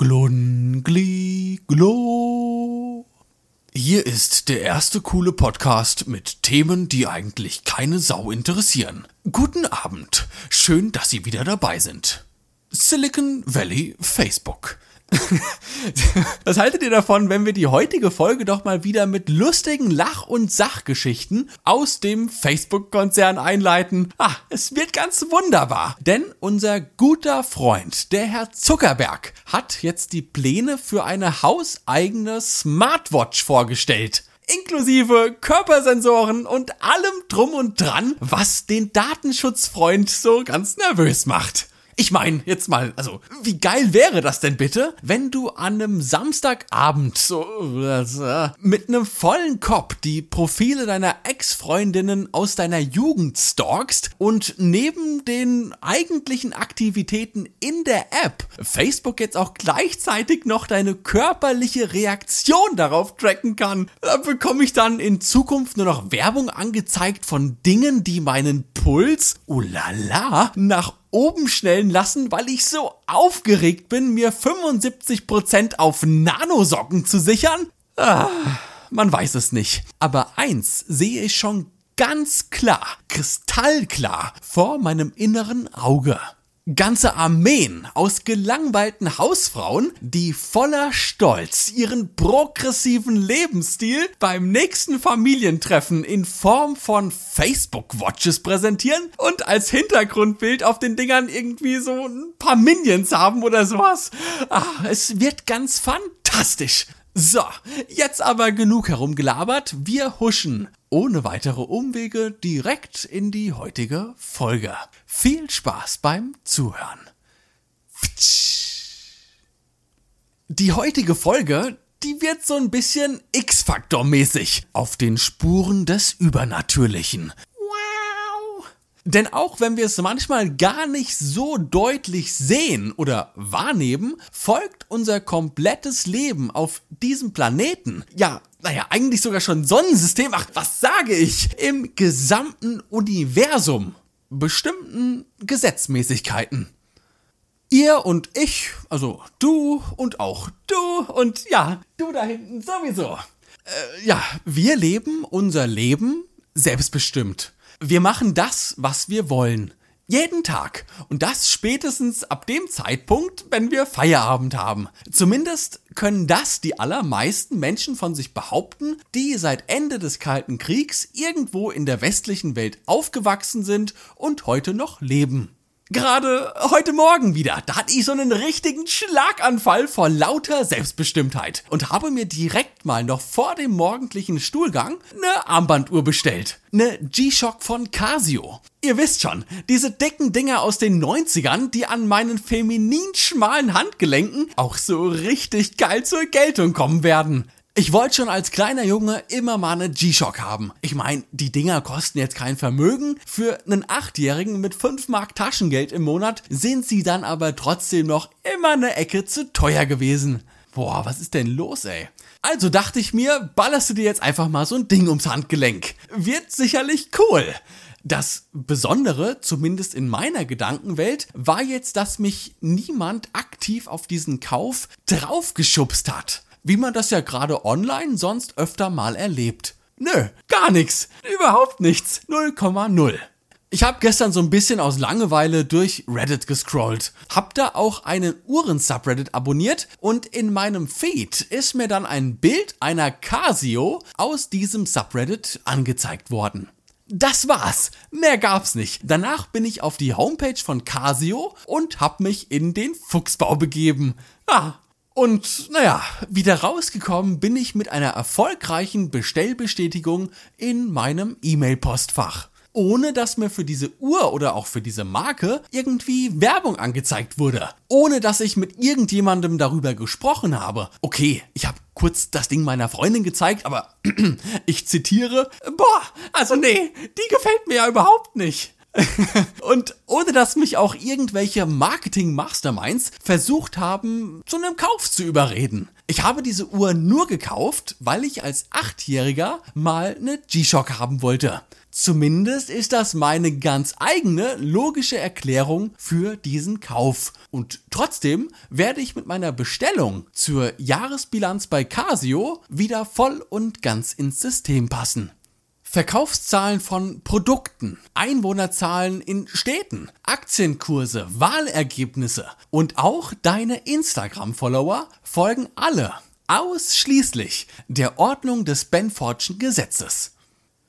Glun, gli, glo. Hier ist der erste coole Podcast mit Themen, die eigentlich keine Sau interessieren. Guten Abend. Schön, dass Sie wieder dabei sind. Silicon Valley Facebook. Was haltet ihr davon, wenn wir die heutige Folge doch mal wieder mit lustigen Lach- und Sachgeschichten aus dem Facebook-Konzern einleiten? Ah, es wird ganz wunderbar, denn unser guter Freund, der Herr Zuckerberg, hat jetzt die Pläne für eine hauseigene Smartwatch vorgestellt inklusive Körpersensoren und allem drum und dran, was den Datenschutzfreund so ganz nervös macht. Ich meine, jetzt mal, also, wie geil wäre das denn bitte, wenn du an einem Samstagabend so äh, mit einem vollen Kopf die Profile deiner Ex-Freundinnen aus deiner Jugend stalkst und neben den eigentlichen Aktivitäten in der App Facebook jetzt auch gleichzeitig noch deine körperliche Reaktion darauf tracken kann. Da bekomme ich dann in Zukunft nur noch Werbung angezeigt von Dingen, die meinen Puls, oh la la, nach oben schnellen lassen, weil ich so aufgeregt bin, mir 75% auf Nanosocken zu sichern? Ah, man weiß es nicht. Aber eins sehe ich schon ganz klar, kristallklar vor meinem inneren Auge. Ganze Armeen aus gelangweilten Hausfrauen, die voller Stolz ihren progressiven Lebensstil beim nächsten Familientreffen in Form von Facebook-Watches präsentieren und als Hintergrundbild auf den Dingern irgendwie so ein paar Minions haben oder sowas. Ah, es wird ganz fantastisch. So, jetzt aber genug herumgelabert. Wir huschen ohne weitere Umwege direkt in die heutige Folge. Viel Spaß beim Zuhören. Die heutige Folge, die wird so ein bisschen X-Faktor-mäßig auf den Spuren des Übernatürlichen. Denn auch wenn wir es manchmal gar nicht so deutlich sehen oder wahrnehmen, folgt unser komplettes Leben auf diesem Planeten, ja, naja, eigentlich sogar schon Sonnensystem, ach, was sage ich, im gesamten Universum bestimmten Gesetzmäßigkeiten. Ihr und ich, also du und auch du und ja, du da hinten sowieso. Äh, ja, wir leben unser Leben selbstbestimmt. Wir machen das, was wir wollen. Jeden Tag. Und das spätestens ab dem Zeitpunkt, wenn wir Feierabend haben. Zumindest können das die allermeisten Menschen von sich behaupten, die seit Ende des Kalten Kriegs irgendwo in der westlichen Welt aufgewachsen sind und heute noch leben. Gerade heute Morgen wieder, da hatte ich so einen richtigen Schlaganfall vor lauter Selbstbestimmtheit und habe mir direkt mal noch vor dem morgendlichen Stuhlgang eine Armbanduhr bestellt. Eine G-Shock von Casio. Ihr wisst schon, diese dicken Dinger aus den 90ern, die an meinen feminin schmalen Handgelenken auch so richtig geil zur Geltung kommen werden. Ich wollte schon als kleiner Junge immer mal eine G-Shock haben. Ich meine, die Dinger kosten jetzt kein Vermögen. Für einen Achtjährigen mit 5 Mark Taschengeld im Monat sind sie dann aber trotzdem noch immer eine Ecke zu teuer gewesen. Boah, was ist denn los, ey? Also dachte ich mir, ballerst du dir jetzt einfach mal so ein Ding ums Handgelenk. Wird sicherlich cool. Das Besondere, zumindest in meiner Gedankenwelt, war jetzt, dass mich niemand aktiv auf diesen Kauf draufgeschubst hat wie man das ja gerade online sonst öfter mal erlebt. Nö, gar nichts. Überhaupt nichts. 0,0. Ich habe gestern so ein bisschen aus Langeweile durch Reddit gescrollt. Hab da auch einen Uhren-Subreddit abonniert und in meinem Feed ist mir dann ein Bild einer Casio aus diesem Subreddit angezeigt worden. Das war's. Mehr gab's nicht. Danach bin ich auf die Homepage von Casio und hab mich in den Fuchsbau begeben. Ah, und naja, wieder rausgekommen bin ich mit einer erfolgreichen Bestellbestätigung in meinem E-Mail-Postfach. Ohne dass mir für diese Uhr oder auch für diese Marke irgendwie Werbung angezeigt wurde. Ohne dass ich mit irgendjemandem darüber gesprochen habe. Okay, ich habe kurz das Ding meiner Freundin gezeigt, aber ich zitiere, boah, also nee, die gefällt mir ja überhaupt nicht. und ohne dass mich auch irgendwelche Marketing-Masterminds versucht haben, zu einem Kauf zu überreden. Ich habe diese Uhr nur gekauft, weil ich als Achtjähriger mal eine G-Shock haben wollte. Zumindest ist das meine ganz eigene logische Erklärung für diesen Kauf. Und trotzdem werde ich mit meiner Bestellung zur Jahresbilanz bei Casio wieder voll und ganz ins System passen. Verkaufszahlen von Produkten, Einwohnerzahlen in Städten, Aktienkurse, Wahlergebnisse und auch deine Instagram-Follower folgen alle ausschließlich der Ordnung des Benfordschen Gesetzes.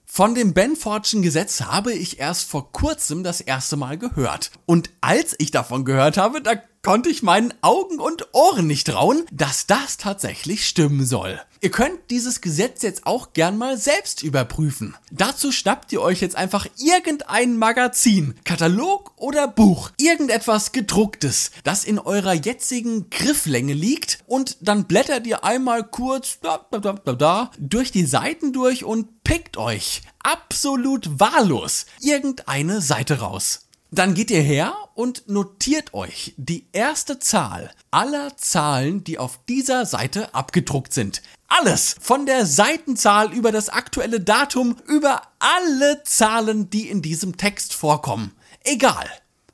Von dem Benfordschen Gesetz habe ich erst vor kurzem das erste Mal gehört. Und als ich davon gehört habe, da konnte ich meinen Augen und Ohren nicht trauen, dass das tatsächlich stimmen soll. Ihr könnt dieses Gesetz jetzt auch gern mal selbst überprüfen. Dazu schnappt ihr euch jetzt einfach irgendein Magazin, Katalog oder Buch, irgendetwas gedrucktes, das in eurer jetzigen Grifflänge liegt und dann blättert ihr einmal kurz da, da, da, da, durch die Seiten durch und pickt euch absolut wahllos irgendeine Seite raus. Dann geht ihr her und notiert euch die erste Zahl aller Zahlen, die auf dieser Seite abgedruckt sind. Alles von der Seitenzahl über das aktuelle Datum über alle Zahlen, die in diesem Text vorkommen. Egal.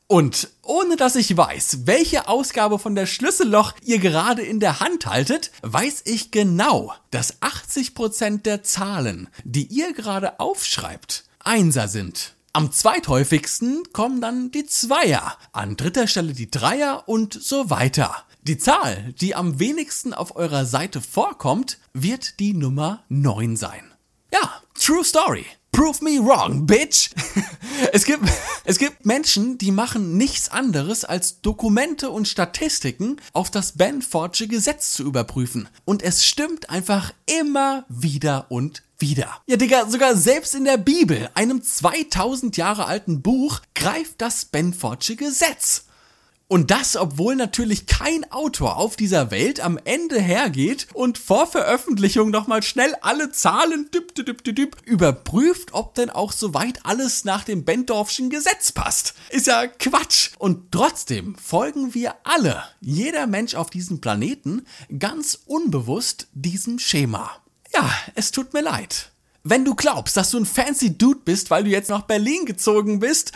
Und ohne dass ich weiß, welche Ausgabe von der Schlüsselloch ihr gerade in der Hand haltet, weiß ich genau, dass 80% der Zahlen, die ihr gerade aufschreibt, Einser sind. Am zweithäufigsten kommen dann die Zweier, an dritter Stelle die Dreier und so weiter. Die Zahl, die am wenigsten auf eurer Seite vorkommt, wird die Nummer 9 sein. Ja, true story. Prove me wrong, bitch! es, gibt, es gibt Menschen, die machen nichts anderes, als Dokumente und Statistiken auf das Benfordsche Gesetz zu überprüfen. Und es stimmt einfach immer wieder und wieder. Ja, Digga, sogar selbst in der Bibel, einem 2000 Jahre alten Buch, greift das Benfordsche Gesetz. Und das, obwohl natürlich kein Autor auf dieser Welt am Ende hergeht und vor Veröffentlichung nochmal schnell alle Zahlen düpp, düpp, düpp, düpp, überprüft, ob denn auch soweit alles nach dem Bendorfschen Gesetz passt. Ist ja Quatsch. Und trotzdem folgen wir alle, jeder Mensch auf diesem Planeten, ganz unbewusst diesem Schema. Ja, es tut mir leid. Wenn du glaubst, dass du ein fancy Dude bist, weil du jetzt nach Berlin gezogen bist,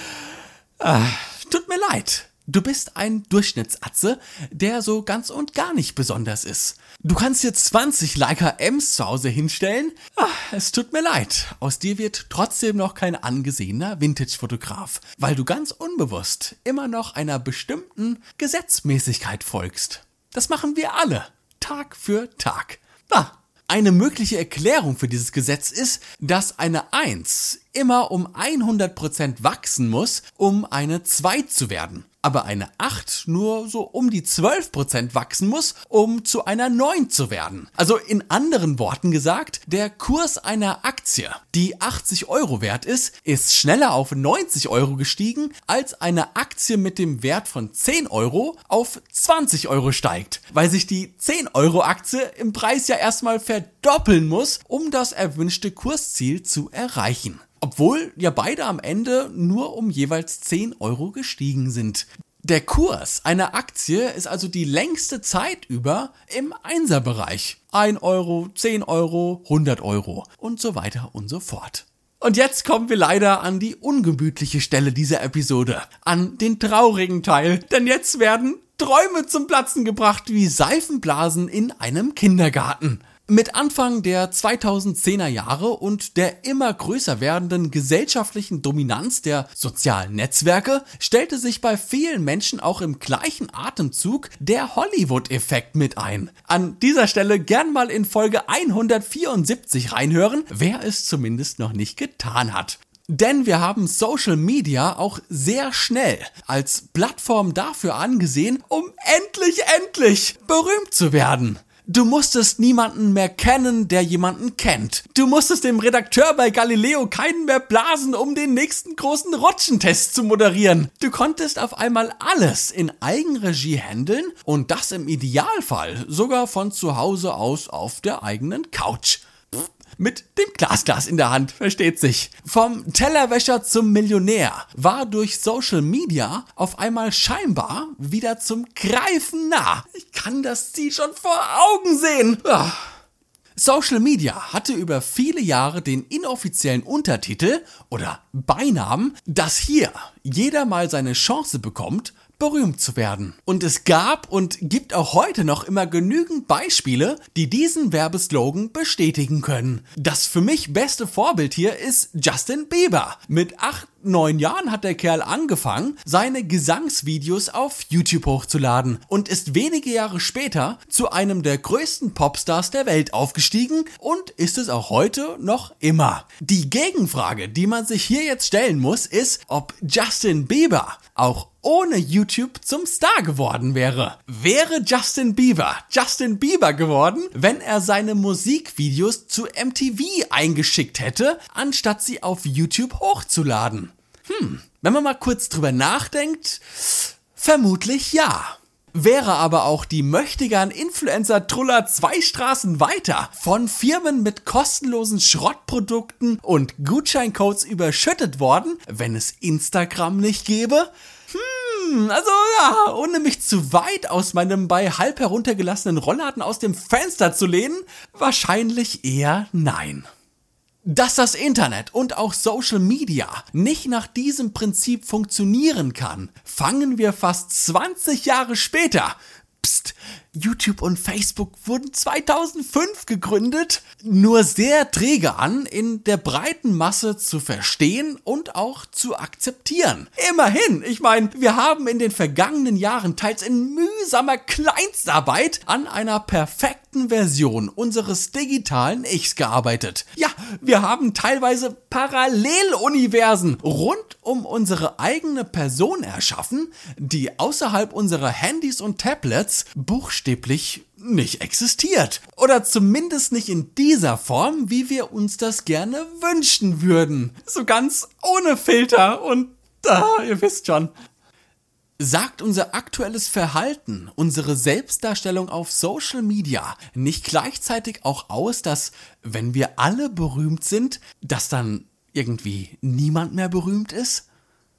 äh, tut mir leid. Du bist ein Durchschnittsatze, der so ganz und gar nicht besonders ist. Du kannst dir 20 Leica M's zu Hause hinstellen. Ach, es tut mir leid. Aus dir wird trotzdem noch kein angesehener Vintage-Fotograf, weil du ganz unbewusst immer noch einer bestimmten Gesetzmäßigkeit folgst. Das machen wir alle. Tag für Tag. Ah, eine mögliche Erklärung für dieses Gesetz ist, dass eine 1 immer um 100% wachsen muss, um eine 2 zu werden aber eine 8 nur so um die 12% wachsen muss, um zu einer 9 zu werden. Also in anderen Worten gesagt, der Kurs einer Aktie, die 80 Euro wert ist, ist schneller auf 90 Euro gestiegen, als eine Aktie mit dem Wert von 10 Euro auf 20 Euro steigt, weil sich die 10 Euro Aktie im Preis ja erstmal verdoppeln muss, um das erwünschte Kursziel zu erreichen. Obwohl ja beide am Ende nur um jeweils 10 Euro gestiegen sind. Der Kurs einer Aktie ist also die längste Zeit über im Einserbereich. 1 Euro, 10 Euro, 100 Euro und so weiter und so fort. Und jetzt kommen wir leider an die ungemütliche Stelle dieser Episode, an den traurigen Teil, denn jetzt werden Träume zum Platzen gebracht wie Seifenblasen in einem Kindergarten. Mit Anfang der 2010er Jahre und der immer größer werdenden gesellschaftlichen Dominanz der sozialen Netzwerke stellte sich bei vielen Menschen auch im gleichen Atemzug der Hollywood-Effekt mit ein. An dieser Stelle gern mal in Folge 174 reinhören, wer es zumindest noch nicht getan hat. Denn wir haben Social Media auch sehr schnell als Plattform dafür angesehen, um endlich, endlich berühmt zu werden. Du musstest niemanden mehr kennen, der jemanden kennt. Du musstest dem Redakteur bei Galileo keinen mehr blasen, um den nächsten großen Rutschentest zu moderieren. Du konntest auf einmal alles in Eigenregie handeln und das im Idealfall sogar von zu Hause aus auf der eigenen Couch mit dem Glasglas in der Hand, versteht sich. Vom Tellerwäscher zum Millionär war durch Social Media auf einmal scheinbar wieder zum Greifen nah. Ich kann das Ziel schon vor Augen sehen. Ach. Social Media hatte über viele Jahre den inoffiziellen Untertitel oder Beinamen, dass hier jeder mal seine Chance bekommt, berühmt zu werden. Und es gab und gibt auch heute noch immer genügend Beispiele, die diesen Werbeslogan bestätigen können. Das für mich beste Vorbild hier ist Justin Bieber. Mit acht neun Jahren hat der Kerl angefangen, seine Gesangsvideos auf YouTube hochzuladen und ist wenige Jahre später zu einem der größten Popstars der Welt aufgestiegen und ist es auch heute noch immer. Die Gegenfrage, die man sich hier jetzt stellen muss, ist, ob Justin Bieber auch ohne YouTube zum Star geworden wäre. Wäre Justin Bieber Justin Bieber geworden, wenn er seine Musikvideos zu MTV eingeschickt hätte, anstatt sie auf YouTube hochzuladen? Hm, wenn man mal kurz drüber nachdenkt, vermutlich ja. Wäre aber auch die möchtegern Influencer Truller zwei Straßen weiter von Firmen mit kostenlosen Schrottprodukten und Gutscheincodes überschüttet worden, wenn es Instagram nicht gäbe? Hm, also ja, ohne mich zu weit aus meinem bei halb heruntergelassenen Rollladen aus dem Fenster zu lehnen, wahrscheinlich eher nein. Dass das Internet und auch Social Media nicht nach diesem Prinzip funktionieren kann, fangen wir fast 20 Jahre später Psst, YouTube und Facebook wurden 2005 gegründet, nur sehr träge an, in der breiten Masse zu verstehen und auch zu akzeptieren. Immerhin, ich meine, wir haben in den vergangenen Jahren teils in mühsamer Kleinstarbeit an einer perfekten Version unseres digitalen Ichs gearbeitet. Ja, wir haben teilweise Paralleluniversen rund um unsere eigene Person erschaffen, die außerhalb unserer Handys und Tablets buchstäblich nicht existiert. Oder zumindest nicht in dieser Form, wie wir uns das gerne wünschen würden. So ganz ohne Filter und ah, ihr wisst schon. Sagt unser aktuelles Verhalten, unsere Selbstdarstellung auf Social Media nicht gleichzeitig auch aus, dass wenn wir alle berühmt sind, dass dann irgendwie niemand mehr berühmt ist?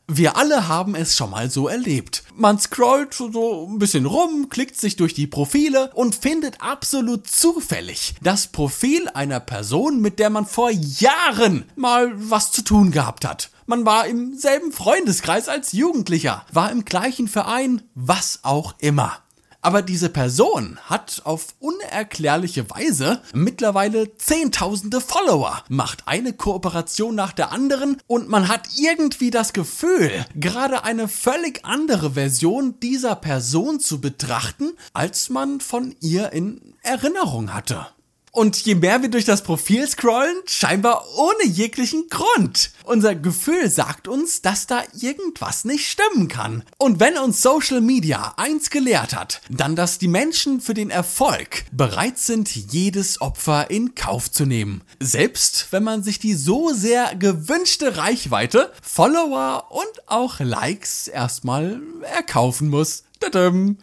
Wir alle haben es schon mal so erlebt. Man scrollt so ein bisschen rum, klickt sich durch die Profile und findet absolut zufällig das Profil einer Person, mit der man vor Jahren mal was zu tun gehabt hat. Man war im selben Freundeskreis als Jugendlicher, war im gleichen Verein, was auch immer. Aber diese Person hat auf unerklärliche Weise mittlerweile zehntausende Follower, macht eine Kooperation nach der anderen und man hat irgendwie das Gefühl, gerade eine völlig andere Version dieser Person zu betrachten, als man von ihr in Erinnerung hatte. Und je mehr wir durch das Profil scrollen, scheinbar ohne jeglichen Grund. Unser Gefühl sagt uns, dass da irgendwas nicht stimmen kann. Und wenn uns Social Media eins gelehrt hat, dann, dass die Menschen für den Erfolg bereit sind, jedes Opfer in Kauf zu nehmen. Selbst wenn man sich die so sehr gewünschte Reichweite, Follower und auch Likes erstmal erkaufen muss. Tadam.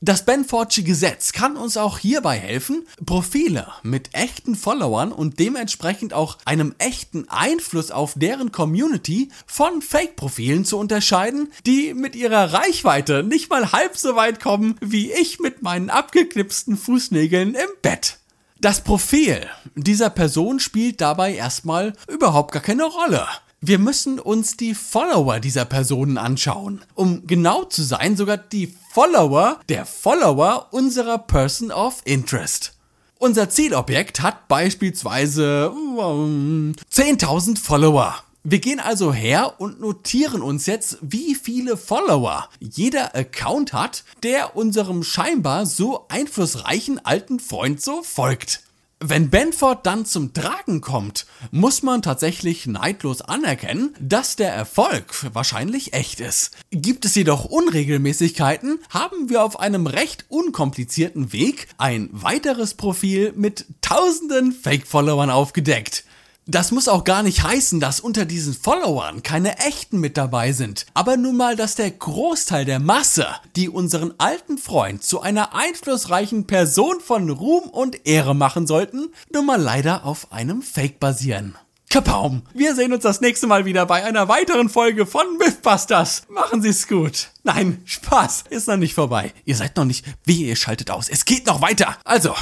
Das Benfordsche Gesetz kann uns auch hierbei helfen, Profile mit echten Followern und dementsprechend auch einem echten Einfluss auf deren Community von Fake-Profilen zu unterscheiden, die mit ihrer Reichweite nicht mal halb so weit kommen wie ich mit meinen abgeknipsten Fußnägeln im Bett. Das Profil dieser Person spielt dabei erstmal überhaupt gar keine Rolle. Wir müssen uns die Follower dieser Personen anschauen. Um genau zu sein, sogar die Follower der Follower unserer Person of Interest. Unser Zielobjekt hat beispielsweise 10.000 ähm, Follower. Wir gehen also her und notieren uns jetzt, wie viele Follower jeder Account hat, der unserem scheinbar so einflussreichen alten Freund so folgt. Wenn Benford dann zum Tragen kommt, muss man tatsächlich neidlos anerkennen, dass der Erfolg wahrscheinlich echt ist. Gibt es jedoch Unregelmäßigkeiten, haben wir auf einem recht unkomplizierten Weg ein weiteres Profil mit tausenden Fake-Followern aufgedeckt. Das muss auch gar nicht heißen, dass unter diesen Followern keine echten mit dabei sind, aber nun mal, dass der Großteil der Masse, die unseren alten Freund zu einer einflussreichen Person von Ruhm und Ehre machen sollten, nun mal leider auf einem Fake basieren. Kapaum! Wir sehen uns das nächste Mal wieder bei einer weiteren Folge von Mythbusters. Machen Sie es gut. Nein, Spaß ist noch nicht vorbei. Ihr seid noch nicht, wie ihr schaltet aus. Es geht noch weiter. Also,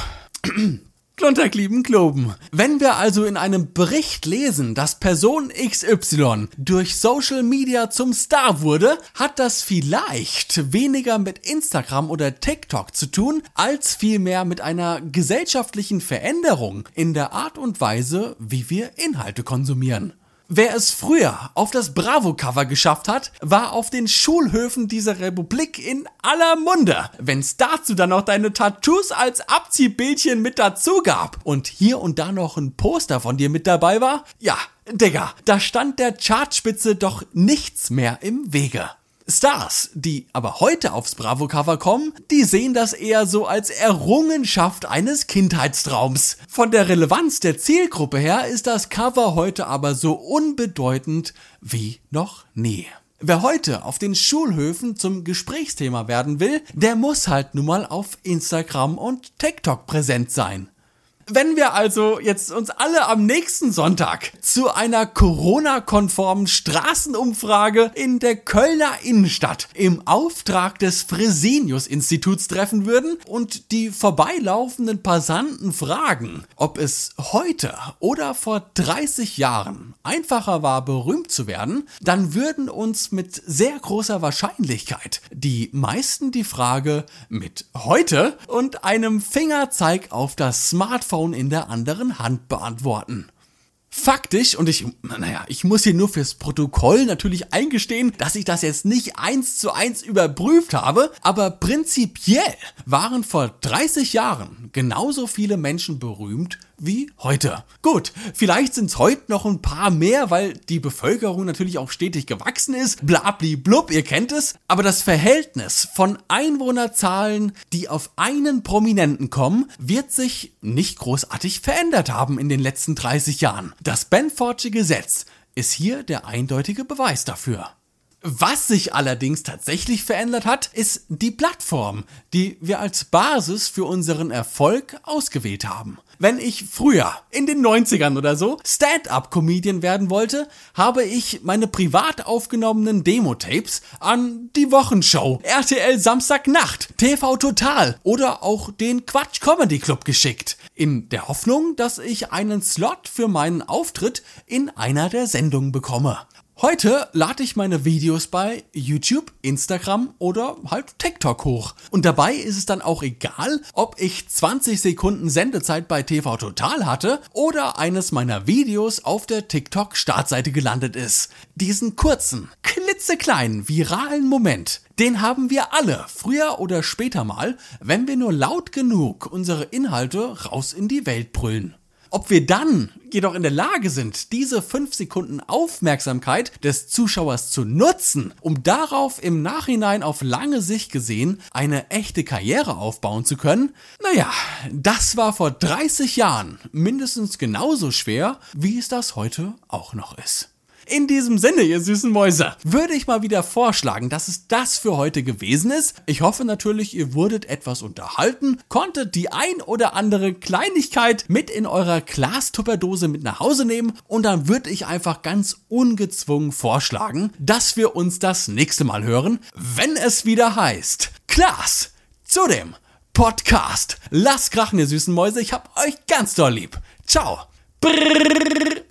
Klunterklieben kloben. Wenn wir also in einem Bericht lesen, dass Person XY durch Social Media zum Star wurde, hat das vielleicht weniger mit Instagram oder TikTok zu tun, als vielmehr mit einer gesellschaftlichen Veränderung in der Art und Weise, wie wir Inhalte konsumieren. Wer es früher auf das Bravo-Cover geschafft hat, war auf den Schulhöfen dieser Republik in aller Munde. Wenn's dazu dann noch deine Tattoos als Abziehbildchen mit dazu gab und hier und da noch ein Poster von dir mit dabei war, ja, Digga, da stand der Chartspitze doch nichts mehr im Wege. Stars, die aber heute aufs Bravo-Cover kommen, die sehen das eher so als Errungenschaft eines Kindheitstraums. Von der Relevanz der Zielgruppe her ist das Cover heute aber so unbedeutend wie noch nie. Wer heute auf den Schulhöfen zum Gesprächsthema werden will, der muss halt nun mal auf Instagram und TikTok präsent sein. Wenn wir also jetzt uns alle am nächsten Sonntag zu einer Corona-konformen Straßenumfrage in der Kölner Innenstadt im Auftrag des Fresenius-Instituts treffen würden und die vorbeilaufenden Passanten fragen, ob es heute oder vor 30 Jahren einfacher war, berühmt zu werden, dann würden uns mit sehr großer Wahrscheinlichkeit die meisten die Frage mit heute und einem Fingerzeig auf das Smartphone Smartphone in der anderen Hand beantworten. Faktisch, und ich, naja, ich muss hier nur fürs Protokoll natürlich eingestehen, dass ich das jetzt nicht eins zu eins überprüft habe, aber prinzipiell waren vor 30 Jahren genauso viele Menschen berühmt wie heute. Gut, vielleicht sind es heute noch ein paar mehr, weil die Bevölkerung natürlich auch stetig gewachsen ist. Blabli blub, ihr kennt es. Aber das Verhältnis von Einwohnerzahlen, die auf einen Prominenten kommen, wird sich nicht großartig verändert haben in den letzten 30 Jahren. Das Benfordsche Gesetz ist hier der eindeutige Beweis dafür. Was sich allerdings tatsächlich verändert hat, ist die Plattform, die wir als Basis für unseren Erfolg ausgewählt haben. Wenn ich früher, in den 90ern oder so, Stand-up-Comedian werden wollte, habe ich meine privat aufgenommenen Demo-Tapes an die Wochenshow, RTL Samstagnacht, TV Total oder auch den Quatsch Comedy Club geschickt. In der Hoffnung, dass ich einen Slot für meinen Auftritt in einer der Sendungen bekomme. Heute lade ich meine Videos bei YouTube, Instagram oder halt TikTok hoch. Und dabei ist es dann auch egal, ob ich 20 Sekunden Sendezeit bei TV Total hatte oder eines meiner Videos auf der TikTok Startseite gelandet ist. Diesen kurzen, klitzekleinen, viralen Moment, den haben wir alle früher oder später mal, wenn wir nur laut genug unsere Inhalte raus in die Welt brüllen. Ob wir dann jedoch in der Lage sind, diese 5 Sekunden Aufmerksamkeit des Zuschauers zu nutzen, um darauf im Nachhinein auf lange Sicht gesehen eine echte Karriere aufbauen zu können, naja, das war vor 30 Jahren mindestens genauso schwer, wie es das heute auch noch ist. In diesem Sinne, ihr süßen Mäuse, würde ich mal wieder vorschlagen, dass es das für heute gewesen ist. Ich hoffe natürlich, ihr wurdet etwas unterhalten, konntet die ein oder andere Kleinigkeit mit in eurer Glastupperdose mit nach Hause nehmen und dann würde ich einfach ganz ungezwungen vorschlagen, dass wir uns das nächste Mal hören, wenn es wieder heißt Klaas zu dem Podcast. Lasst krachen, ihr süßen Mäuse, ich hab euch ganz doll lieb. Ciao. Brrr.